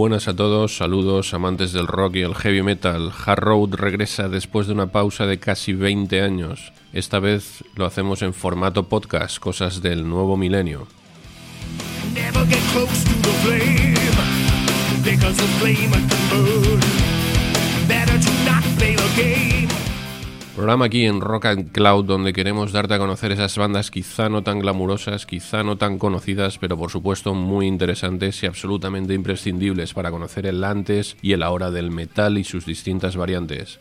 Buenas a todos, saludos amantes del rock y el heavy metal. Hard Road regresa después de una pausa de casi 20 años. Esta vez lo hacemos en formato podcast, cosas del nuevo milenio. Programa aquí en Rock and Cloud donde queremos darte a conocer esas bandas quizá no tan glamurosas, quizá no tan conocidas, pero por supuesto muy interesantes y absolutamente imprescindibles para conocer el antes y el ahora del metal y sus distintas variantes.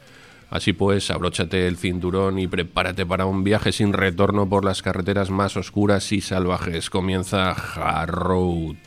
Así pues, abróchate el cinturón y prepárate para un viaje sin retorno por las carreteras más oscuras y salvajes. Comienza Hard Road.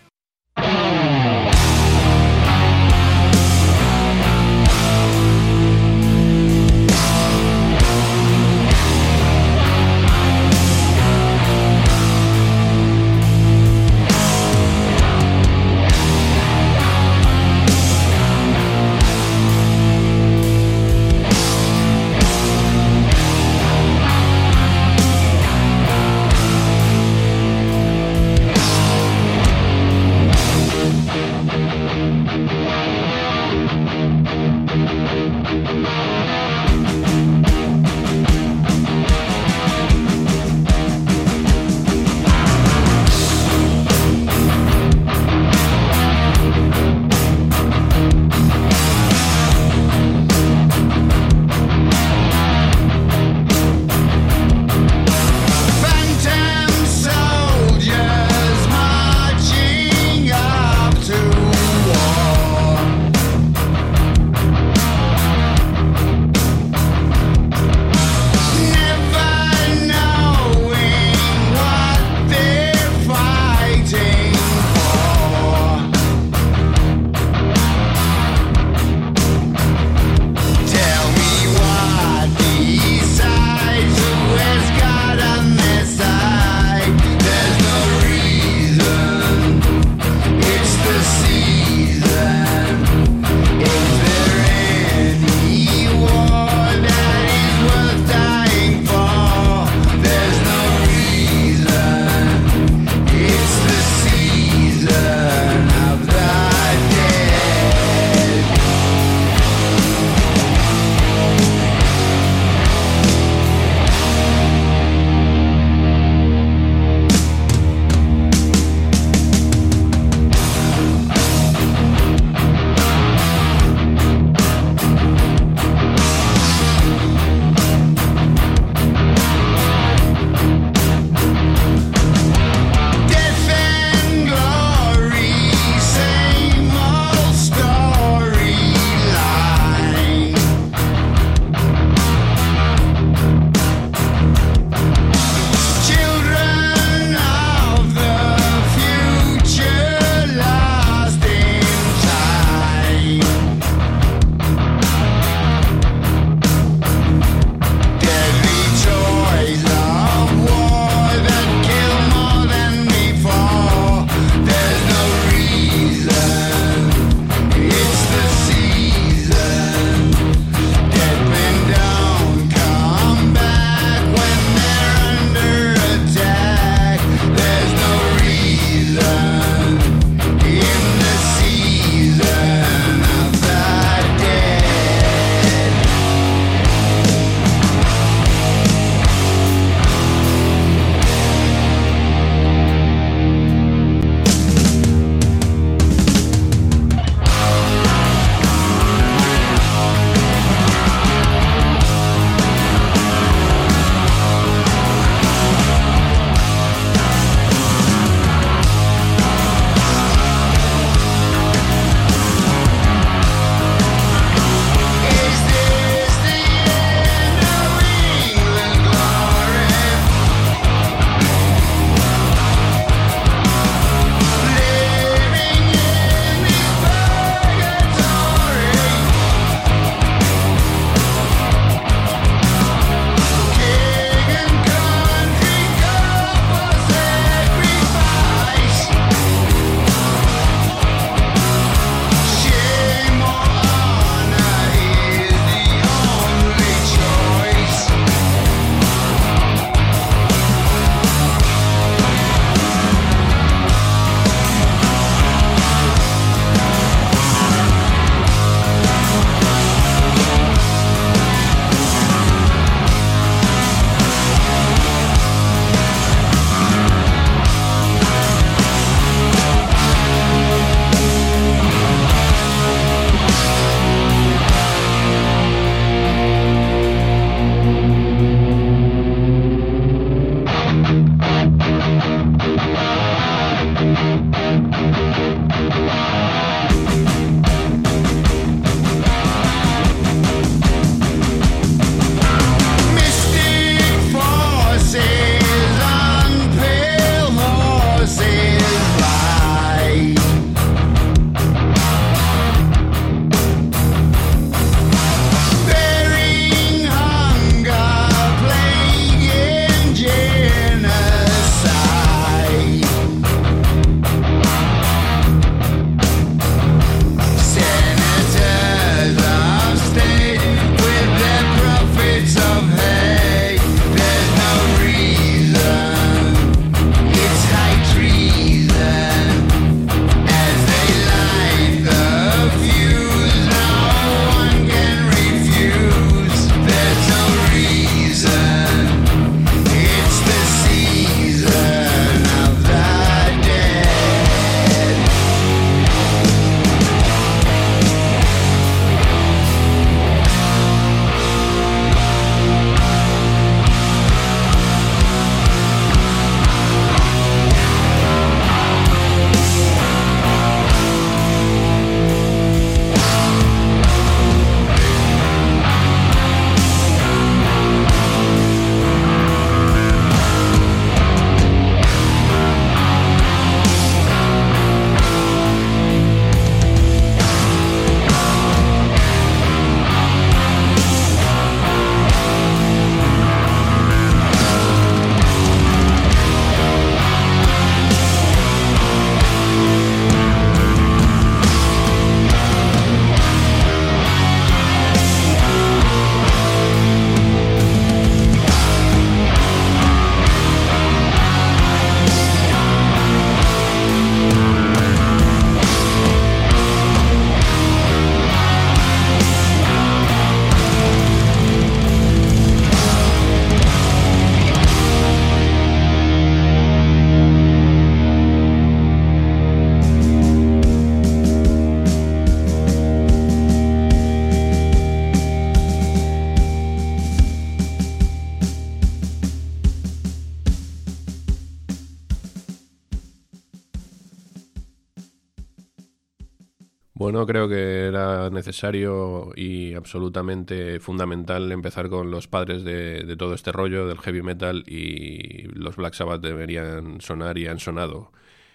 Necesario y absolutamente fundamental empezar con los padres de, de todo este rollo del heavy metal y los Black Sabbath deberían sonar y han sonado.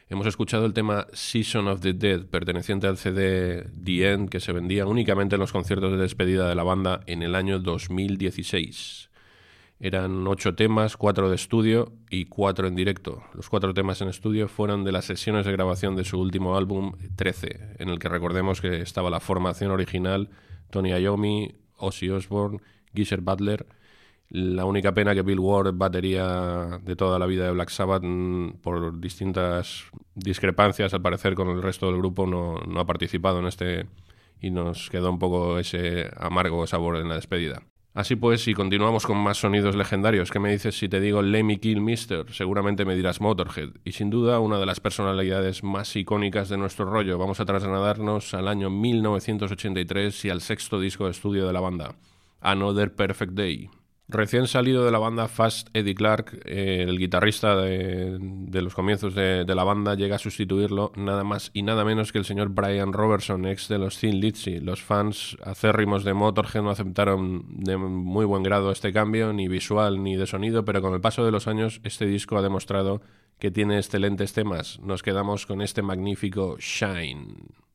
Hemos escuchado el tema Season of the Dead, perteneciente al CD The End, que se vendía únicamente en los conciertos de despedida de la banda en el año 2016. Eran ocho temas, cuatro de estudio y cuatro en directo. Los cuatro temas en estudio fueron de las sesiones de grabación de su último álbum 13, en el que recordemos que estaba la formación original, Tony Iommi, Ozzy Osbourne, Geezer Butler. La única pena que Bill Ward, batería de toda la vida de Black Sabbath, mm, por distintas discrepancias al parecer con el resto del grupo, no, no ha participado en este y nos quedó un poco ese amargo sabor en la despedida. Así pues, si continuamos con más sonidos legendarios, ¿qué me dices si te digo Lemmy Kill Mister? Seguramente me dirás Motorhead. Y sin duda, una de las personalidades más icónicas de nuestro rollo. Vamos a trasladarnos al año 1983 y al sexto disco de estudio de la banda, Another Perfect Day. Recién salido de la banda Fast Eddie Clark, eh, el guitarrista de, los comienzos de, de la banda, llega a sustituirlo nada más y nada menos que el señor Brian Robertson, ex de los Thin Lizzy. Los fans acérrimos de Motorhead no aceptaron de muy buen grado este cambio, ni visual ni de sonido, pero con el paso de los años este disco ha demostrado que tiene excelentes temas. Nos quedamos con este magnífico Shine.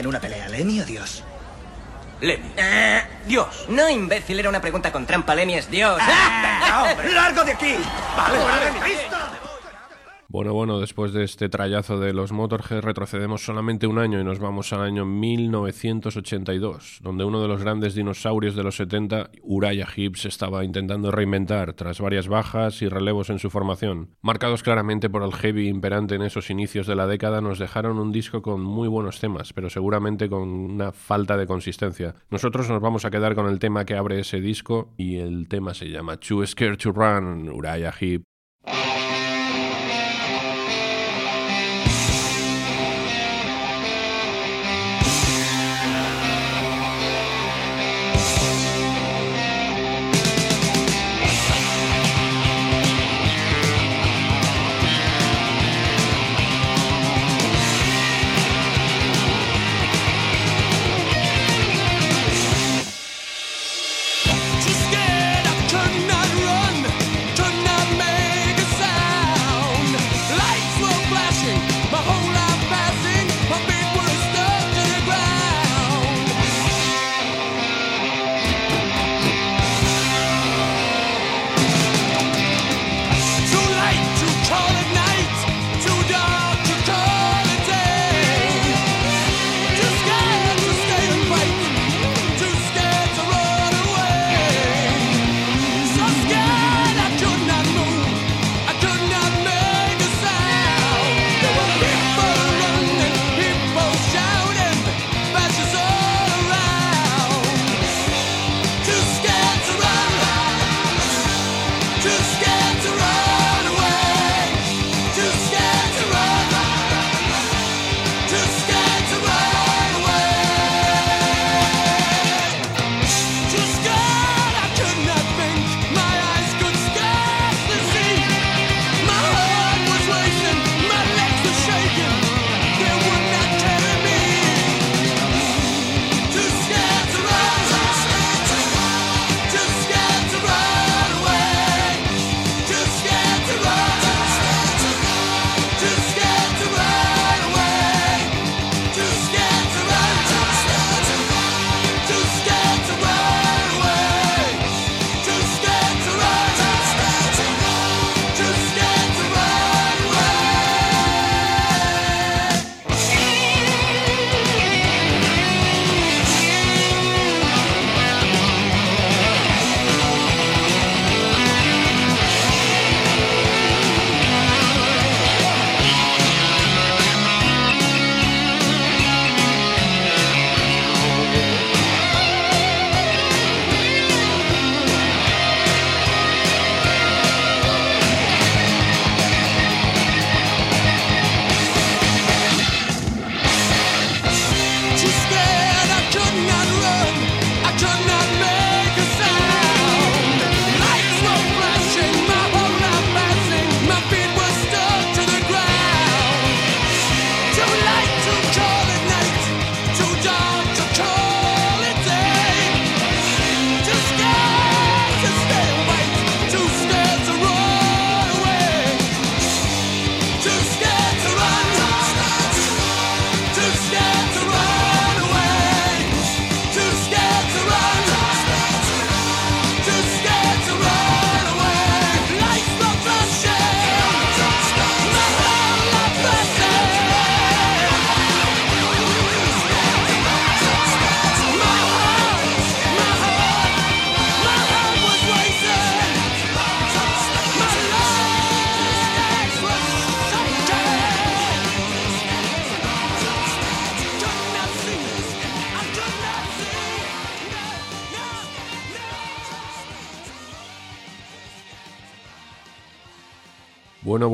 En una pelea, Lemmy o Dios? Lemmy. Eh, Dios. No, imbécil, era una pregunta con trampa. Lemmy es Dios. ¡Largo de aquí! ¡Vale, vale, listo! Bueno, bueno, después de este trayazo de los Motorhead retrocedemos solamente un año y nos vamos al año 1982, donde uno de los grandes dinosaurios de los 70, Uriah Heep, se estaba intentando reinventar tras varias bajas y relevos en su formación. Marcados claramente por el heavy imperante en esos inicios de la década, nos dejaron un disco con muy buenos temas, pero seguramente con una falta de consistencia. Nosotros nos vamos a quedar con el tema que abre ese disco y el tema se llama Too Scared to Run, Uriah Heep.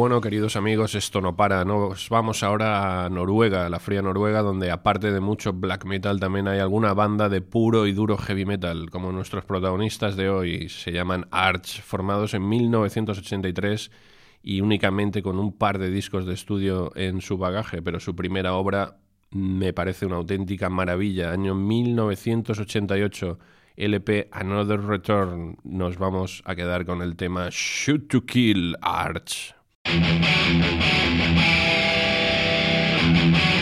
Bueno, queridos amigos, esto no para. Nos vamos ahora a Noruega, la fría Noruega, donde aparte de mucho black metal también hay alguna banda de puro y duro heavy metal, como nuestros protagonistas de hoy. Se llaman Arch, formados en 1983 y únicamente con un par de discos de estudio en su bagaje, pero su primera obra me parece una auténtica maravilla. Año 1988, LP Another Return. Nos vamos a quedar con el tema Shoot to Kill Arch. Thank you.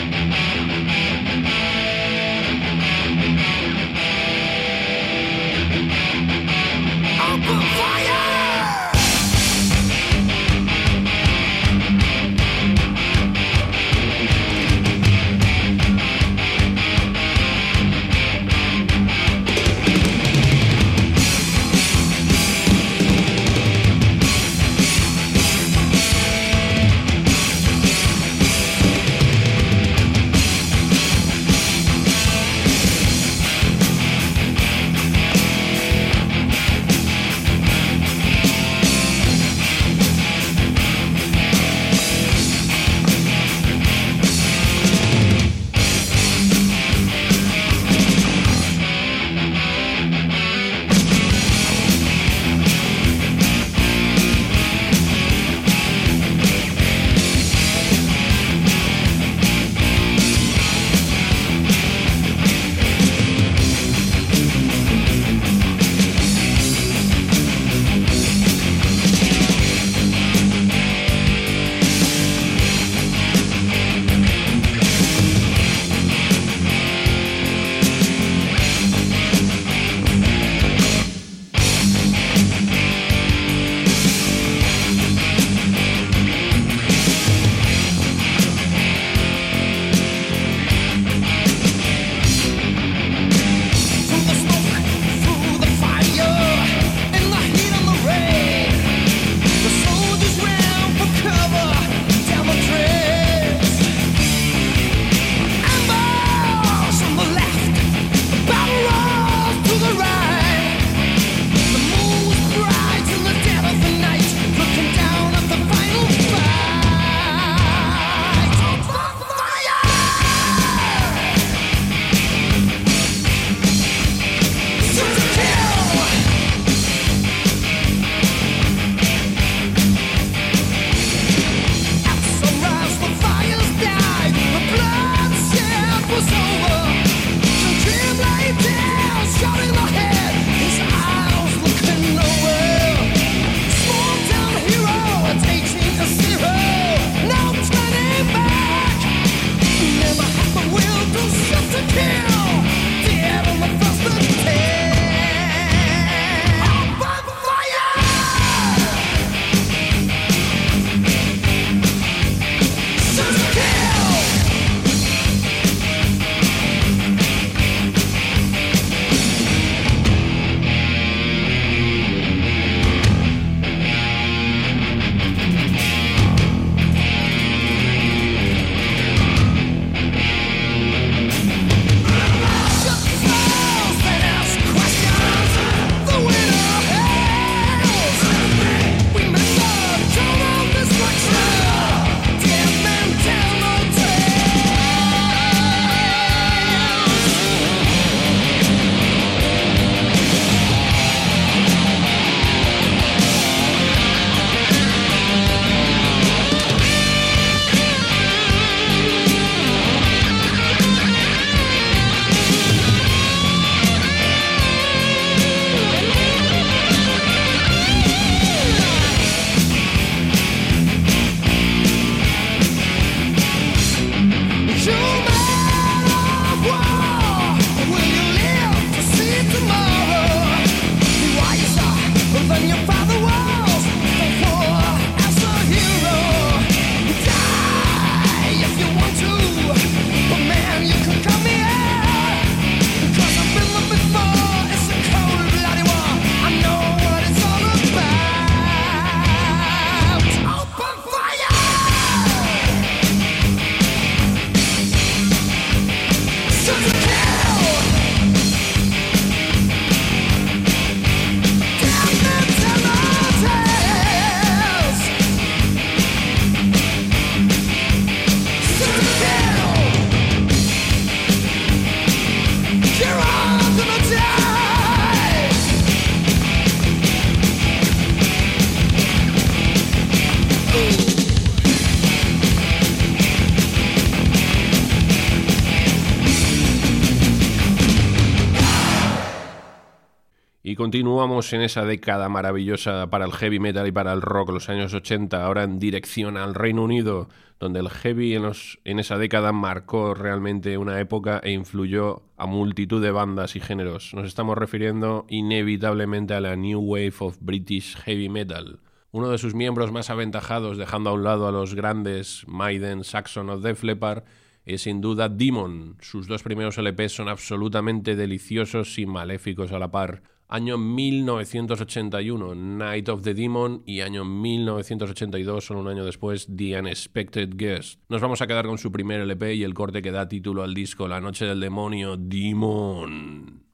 continuamos en esa década maravillosa para el heavy metal y para el rock, los años 80, ahora en dirección al Reino Unido, donde el heavy en, esa década marcó realmente una época e influyó a multitud de bandas y géneros. Nos estamos refiriendo inevitablemente a la New Wave of British Heavy Metal. Uno de sus miembros más aventajados, dejando a un lado a los grandes Maiden, Saxon o Def Leppard, es sin duda Demon. Sus dos primeros LPs son absolutamente deliciosos y maléficos a la par. Año 1981, Night of the Demon y año 1982, solo un año después, The Unexpected Guest. Nos vamos a quedar con su primer LP y el corte que da título al disco, La Noche del Demonio, Demon.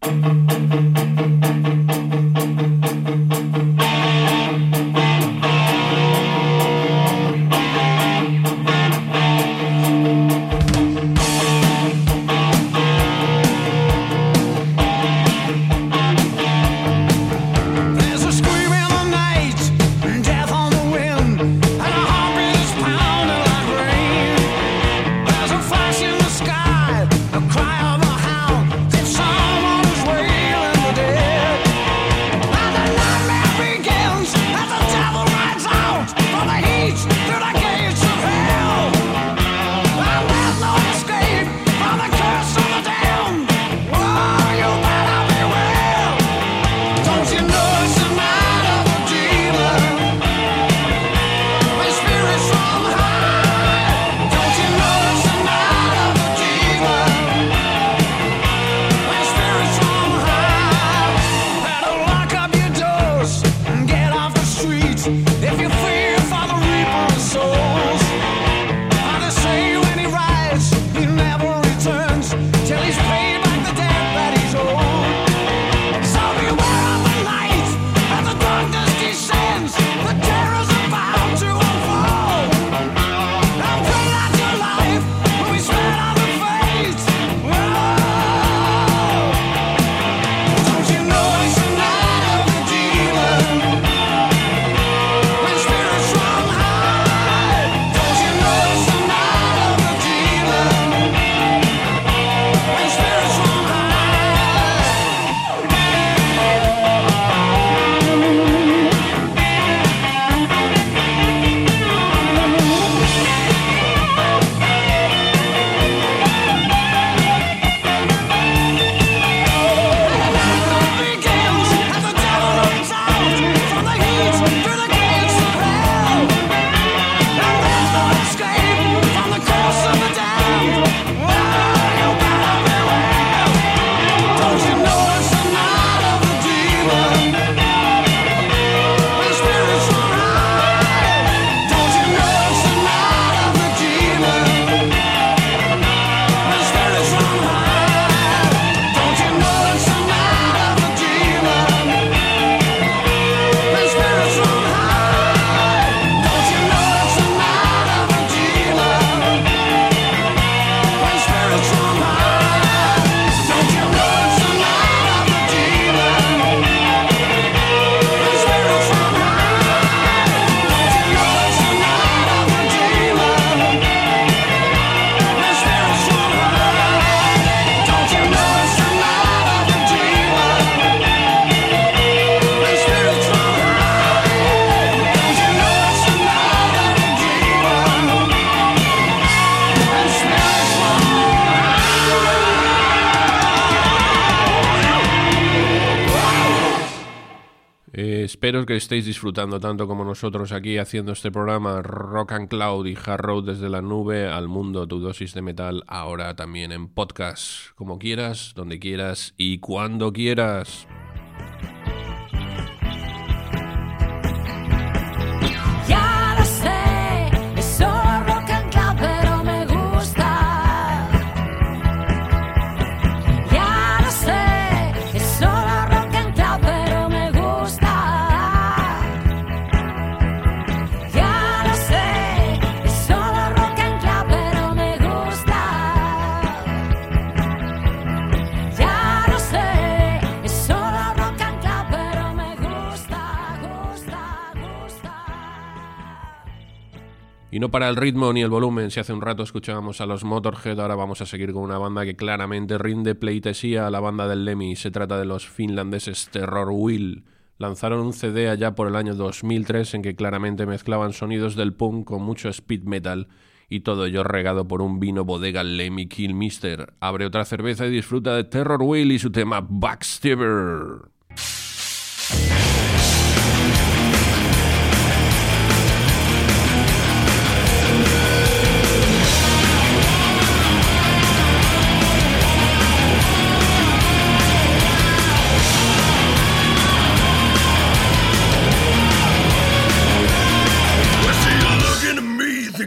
que estéis disfrutando tanto como nosotros aquí haciendo este programa Rock and Cloud y Hard Road desde la nube al mundo, tu dosis de metal ahora también en podcast, como quieras, donde quieras y cuando quieras. Y no para el ritmo ni el volumen, si hace un rato escuchábamos a los Motorhead, ahora vamos a seguir con una banda que claramente rinde pleitesía a la banda del Lemmy. Se trata de los finlandeses Terror Will. Lanzaron un CD allá por el año 2003 en que claramente mezclaban sonidos del punk con mucho speed metal y todo ello regado por un vino bodega Lemmy Kilmister. Abre otra cerveza y disfruta de Terror Will y su tema Backstabber.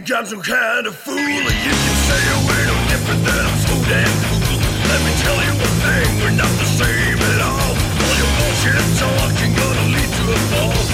Think I'm some kind of fool. And You can say we're no different than I'm so damn cool. Let me tell you one thing, we're not the same at all. All your bullshit talk ain't gonna lead to a fall.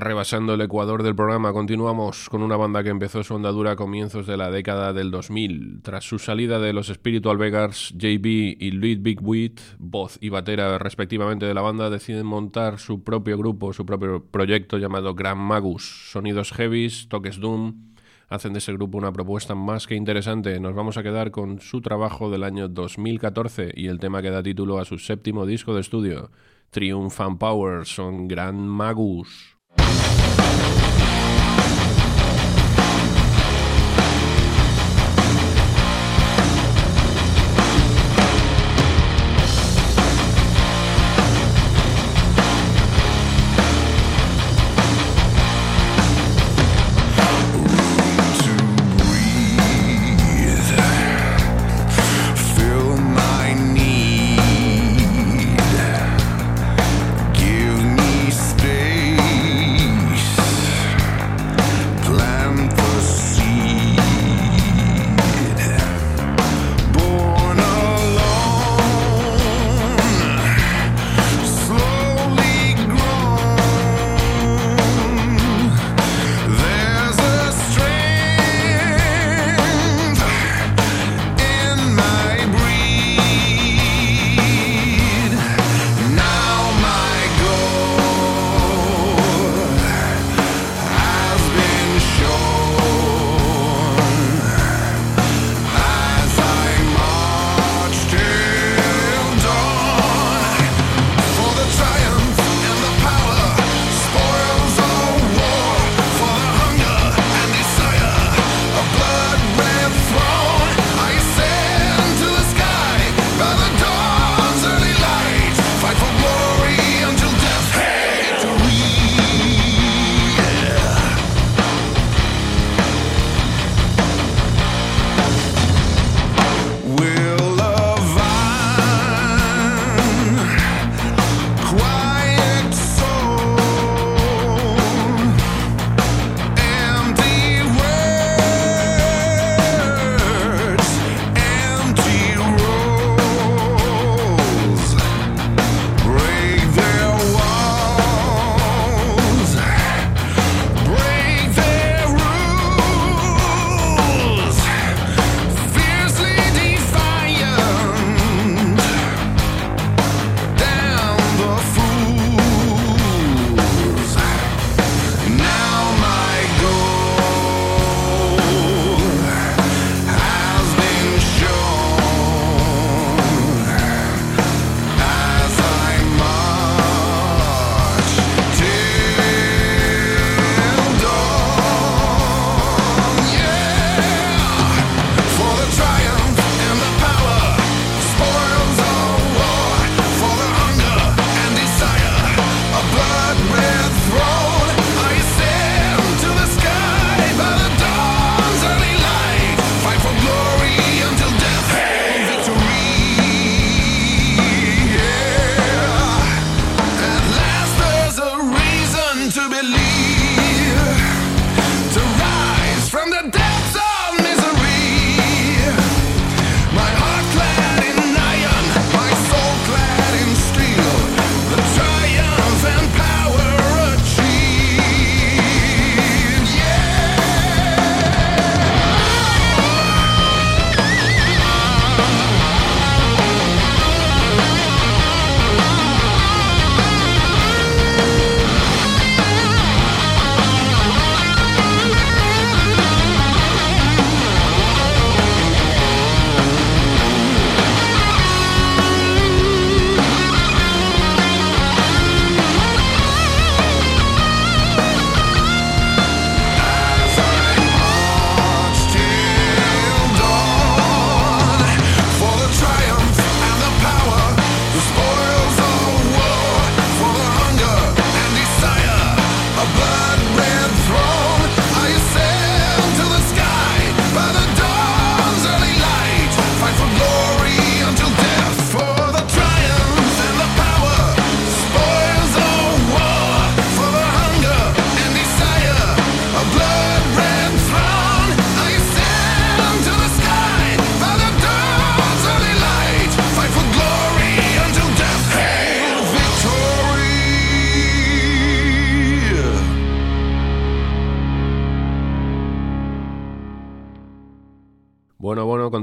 Rebasando el ecuador del programa, continuamos con una banda que empezó su andadura a comienzos de la década del 2000. Tras su salida de los Spiritual Beggars, JB y Luis Big Wheat, voz y batera respectivamente de la banda, deciden montar su propio grupo, su propio proyecto llamado Grand Magus. Sonidos heavies, toques doom, hacen de ese grupo una propuesta más que interesante. Nos vamos a quedar con su trabajo del año 2014 y el tema que da título a su séptimo disco de estudio, Triumph and Power, son Grand Magus. you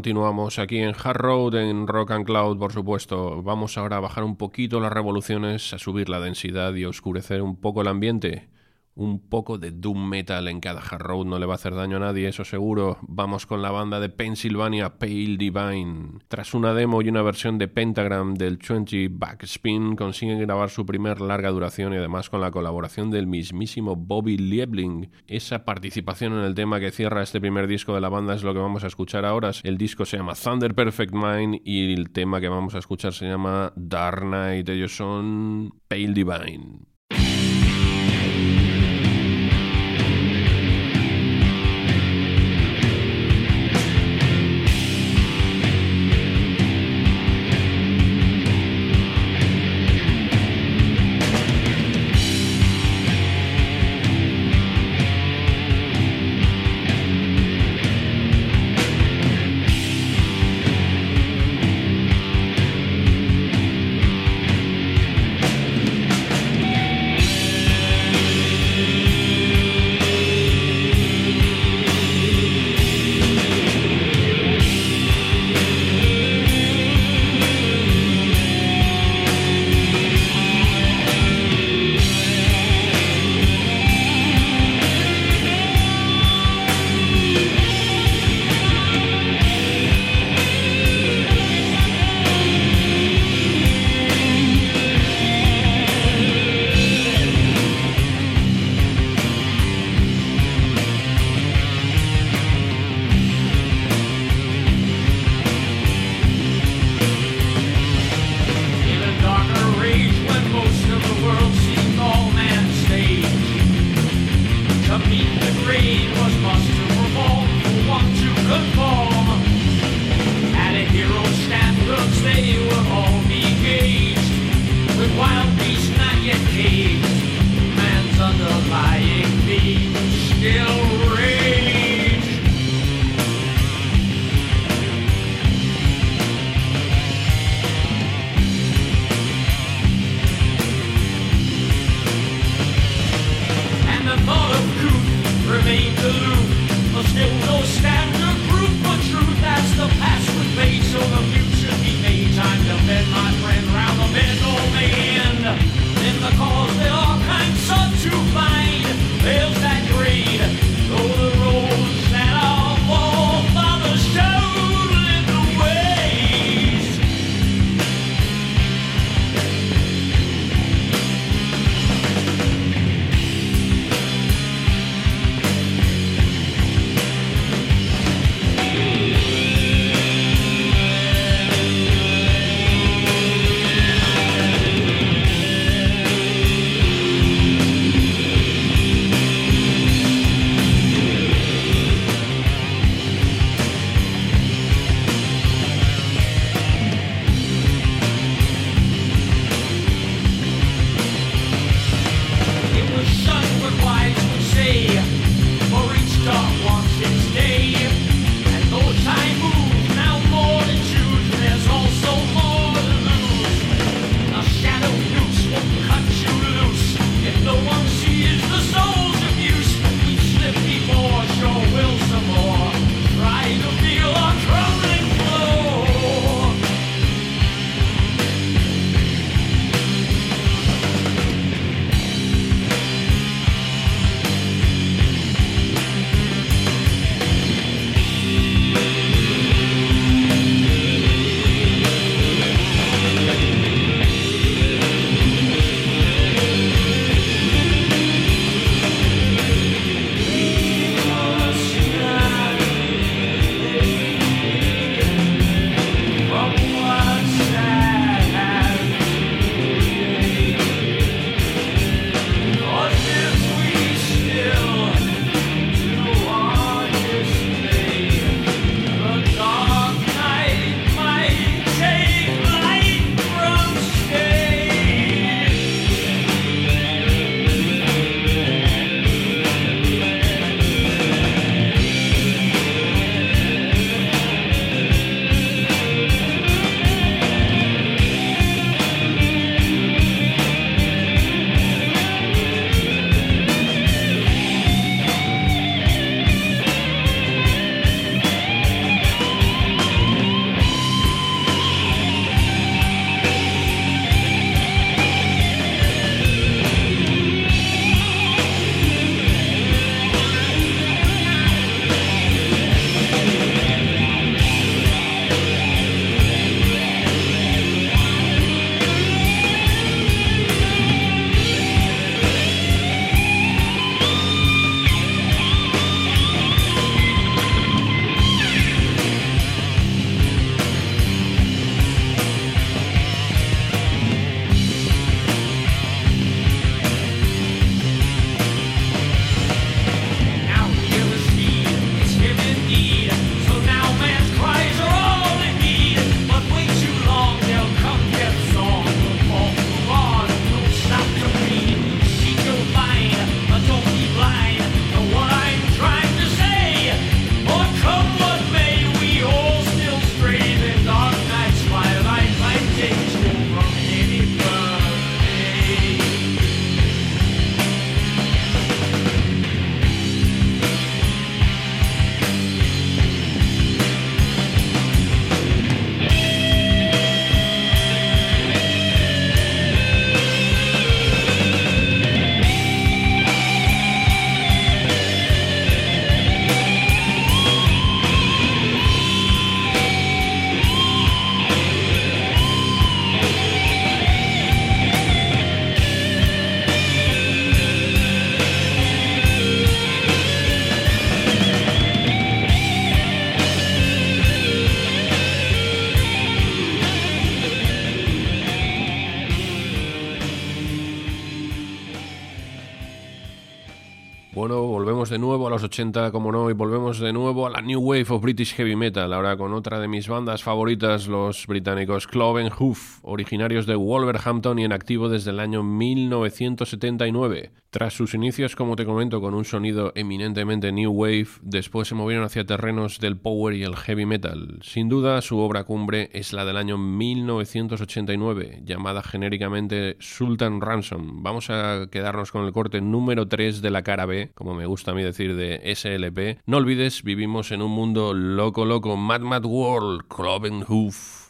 continuamos aquí en Hard Road, en Rock and Cloud, por supuesto. Vamos ahora a bajar un poquito las revoluciones, a subir la densidad y oscurecer un poco el ambiente. Un poco de doom metal en cada Hard no le va a hacer daño a nadie, eso seguro. Vamos con la banda de Pennsylvania Pale Divine. Tras una demo y una versión de Pentagram del 20 Backspin, consiguen grabar su primer larga duración y además con la colaboración del mismísimo Bobby Liebling. Esa participación en el tema que cierra este primer disco de la banda es lo que vamos a escuchar ahora. El disco se llama Thunder Perfect Mind y el tema que vamos a escuchar se llama Dark Knight. Ellos son Pale Divine. De nuevo a los 80, como no, y volvemos de nuevo a la New Wave of British Heavy Metal, ahora con otra de mis bandas favoritas, los británicos Cloven Hoof, originarios de Wolverhampton y en activo desde el año 1979. Tras sus inicios, como te comento, con un sonido eminentemente New Wave, después se movieron hacia terrenos del power y el heavy metal. Sin duda, su obra cumbre es la del año 1989, llamada genéricamente Sultan Ransom. Vamos a quedarnos con el corte número 3 de la cara B, como me gusta a mí decir de SLP. No olvides, vivimos en un mundo loco, loco, Mad Mad World, Cloven Hoof.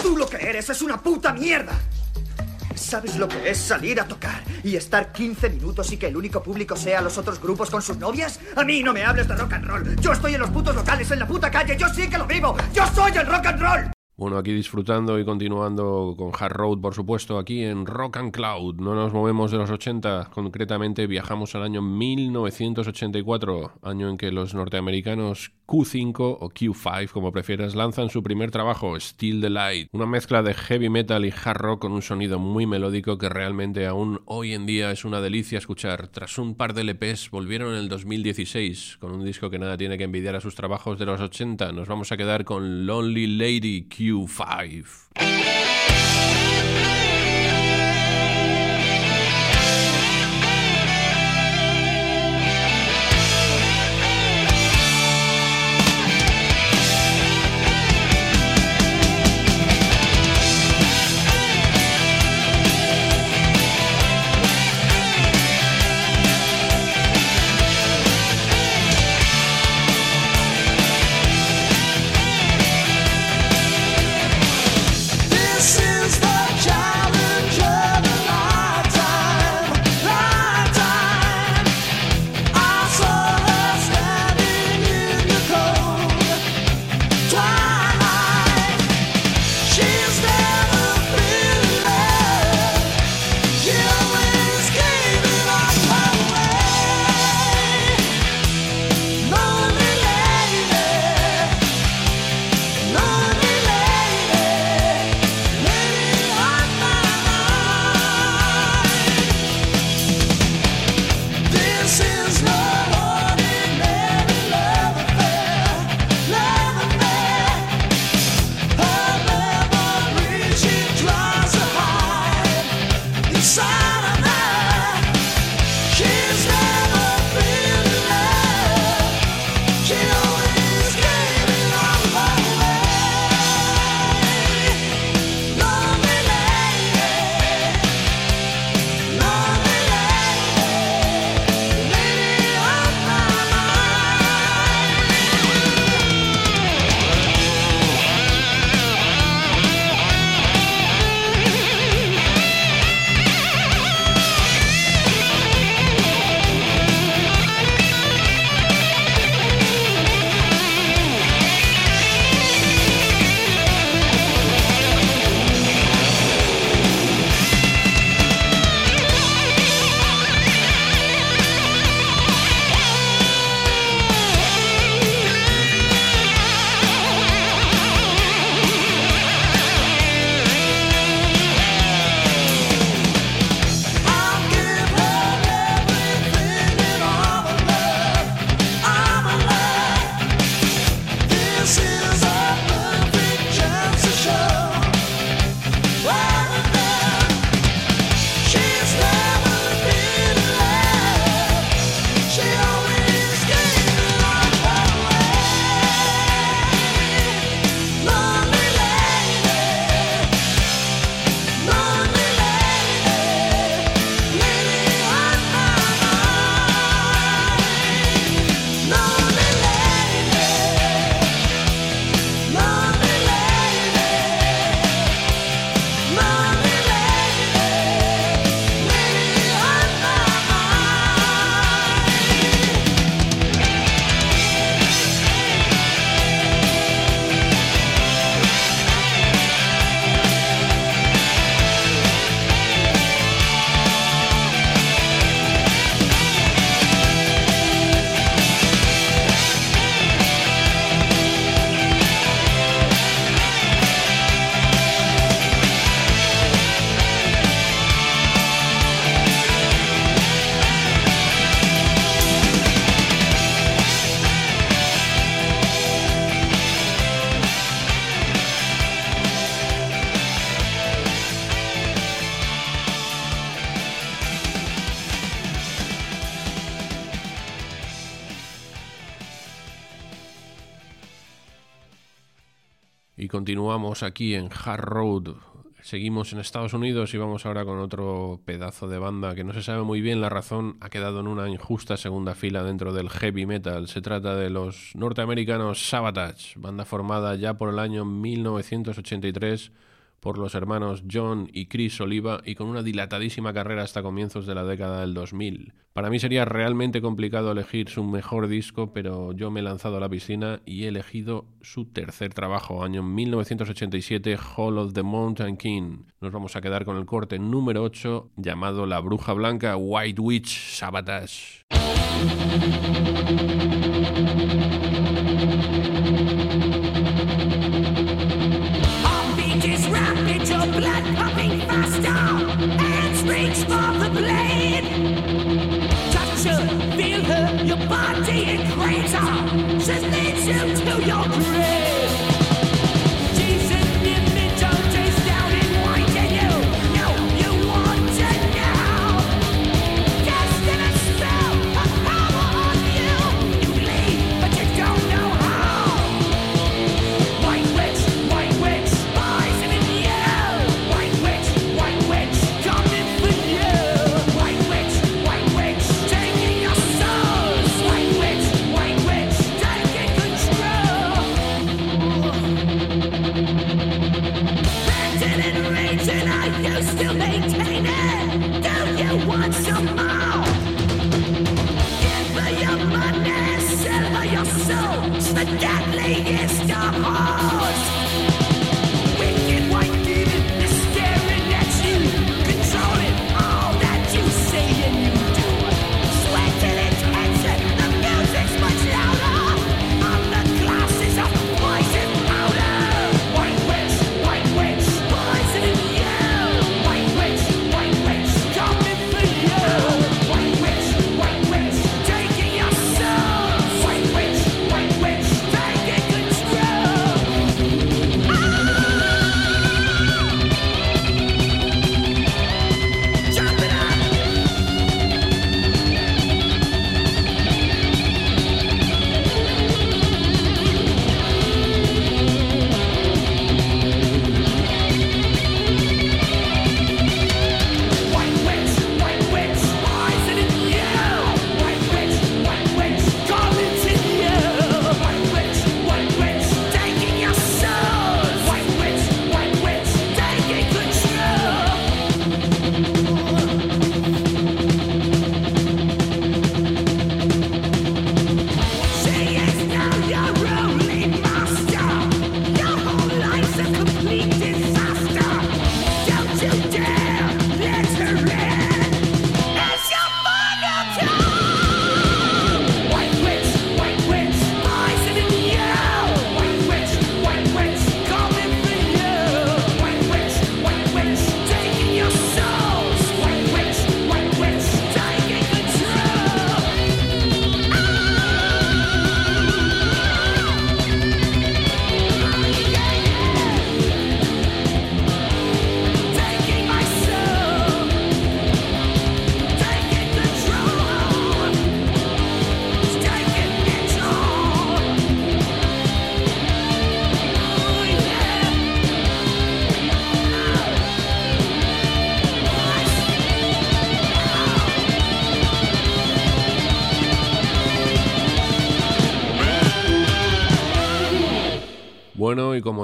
Tú lo que eres es una puta mierda. ¿Sabes lo que es salir a tocar y estar 15 minutos y que el único público sea los otros grupos con sus novias? A mí no me hables de rock and roll. Yo estoy en los putos locales, en la puta calle. Yo sí que lo vivo. Yo soy el rock and roll. Bueno, aquí disfrutando y continuando con Hard Road, por supuesto, aquí en Rock and Cloud. No nos movemos de los 80, concretamente viajamos al año 1984, año en que los norteamericanos Q5 o Q5, como prefieras, lanzan su primer trabajo, Still the Light, una mezcla de heavy metal y hard rock con un sonido muy melódico que realmente aún hoy en día es una delicia escuchar. Tras un par de LPs, volvieron en el 2016 con un disco que nada tiene que envidiar a sus trabajos de los 80. Nos vamos a quedar con Lonely Lady Q5. you five. Aquí en Hard Road. Seguimos en Estados Unidos y vamos ahora con otro pedazo de banda que no se sabe muy bien la razón, ha quedado en una injusta segunda fila dentro del heavy metal. Se trata de los norteamericanos Sabotage, banda formada ya por el año 1983 por los hermanos John y Chris Oliva y con una dilatadísima carrera hasta comienzos de la década del 2000. Para mí sería realmente complicado elegir su mejor disco, pero yo me he lanzado a la piscina y he elegido su tercer trabajo, año 1987, Hall of the Mountain King. Nos vamos a quedar con el corte número 8 llamado La Bruja Blanca White Witch Sabotage. Blood pumping faster. Hands reach for the blade. Touch her, feel her, your body in her. She leads you to your grave.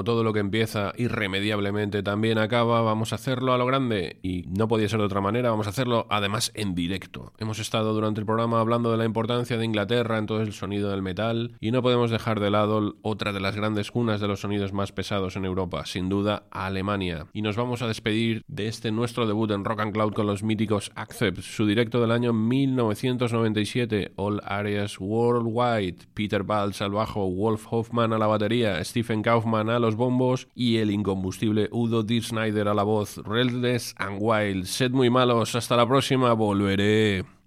Todo lo que empieza irremediablemente también acaba, vamos a hacerlo a lo grande y no podía ser de otra manera, vamos a hacerlo además en directo. Hemos estado durante el programa hablando de la importancia de Inglaterra en todo el sonido del metal y no podemos dejar de lado otra de las grandes cunas de los sonidos más pesados en Europa, sin duda Alemania. Y nos vamos a despedir de este nuestro debut en Rock and Cloud con los míticos Accept, su directo del año 1997, All Areas Worldwide, Peter Balz al bajo, Wolf Hoffman a la batería, Stephen Kaufman a bombos y el incombustible Udo D. Snyder a la voz, Redless and Wild. Sed muy malos, hasta la próxima, volveré.